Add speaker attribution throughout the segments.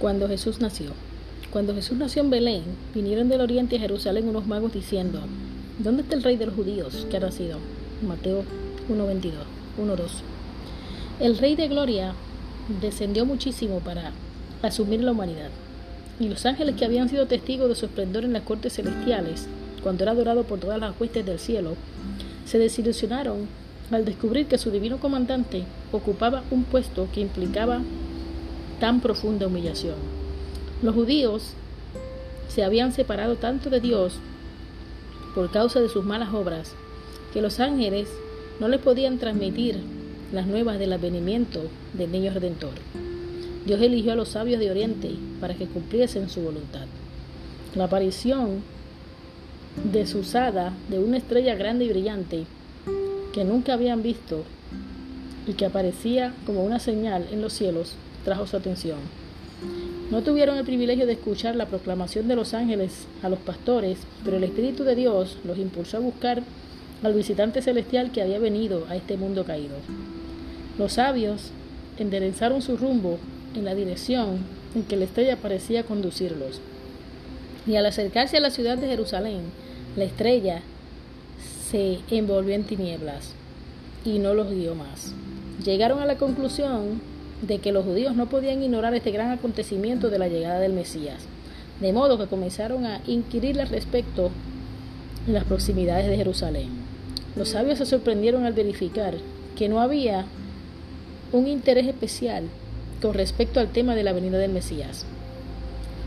Speaker 1: Cuando Jesús nació. Cuando Jesús nació en Belén, vinieron del oriente a Jerusalén unos magos diciendo, ¿Dónde está el rey de los judíos que ha nacido? Mateo 1.22, 1.2. El rey de gloria descendió muchísimo para asumir la humanidad. Y los ángeles que habían sido testigos de su esplendor en las cortes celestiales, cuando era adorado por todas las huestes del cielo, se desilusionaron al descubrir que su divino comandante ocupaba un puesto que implicaba tan profunda humillación. Los judíos se habían separado tanto de Dios por causa de sus malas obras que los ángeles no les podían transmitir las nuevas del advenimiento del niño redentor. Dios eligió a los sabios de Oriente para que cumpliesen su voluntad. La aparición desusada de una estrella grande y brillante que nunca habían visto y que aparecía como una señal en los cielos trajo su atención. No tuvieron el privilegio de escuchar la proclamación de los ángeles a los pastores, pero el Espíritu de Dios los impulsó a buscar al visitante celestial que había venido a este mundo caído. Los sabios enderezaron su rumbo en la dirección en que la estrella parecía conducirlos. Y al acercarse a la ciudad de Jerusalén, la estrella se envolvió en tinieblas y no los guió más. Llegaron a la conclusión de que los judíos no podían ignorar este gran acontecimiento de la llegada del Mesías, de modo que comenzaron a inquirir al respecto en las proximidades de Jerusalén. Los sabios se sorprendieron al verificar que no había un interés especial con respecto al tema de la venida del Mesías.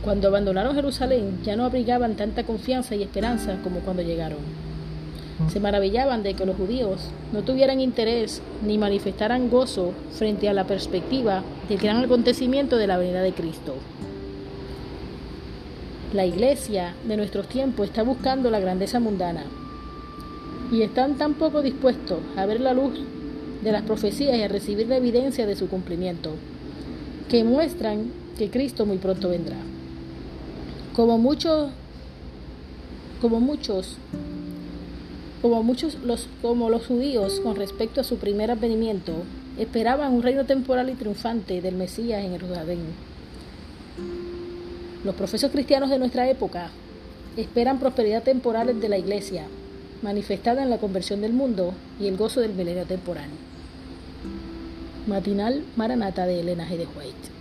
Speaker 1: Cuando abandonaron Jerusalén ya no abrigaban tanta confianza y esperanza como cuando llegaron. Se maravillaban de que los judíos no tuvieran interés ni manifestaran gozo frente a la perspectiva del gran acontecimiento de la venida de Cristo. La iglesia de nuestros tiempos está buscando la grandeza mundana y están tan poco dispuestos a ver la luz de las profecías y a recibir la evidencia de su cumplimiento, que muestran que Cristo muy pronto vendrá. Como muchos, como muchos como muchos los, como los judíos con respecto a su primer advenimiento, esperaban un reino temporal y triunfante del Mesías en Jerusalén. Los profesos cristianos de nuestra época esperan prosperidad temporal de la iglesia, manifestada en la conversión del mundo y el gozo del milenio temporal. Matinal Maranata de Elena G. de White.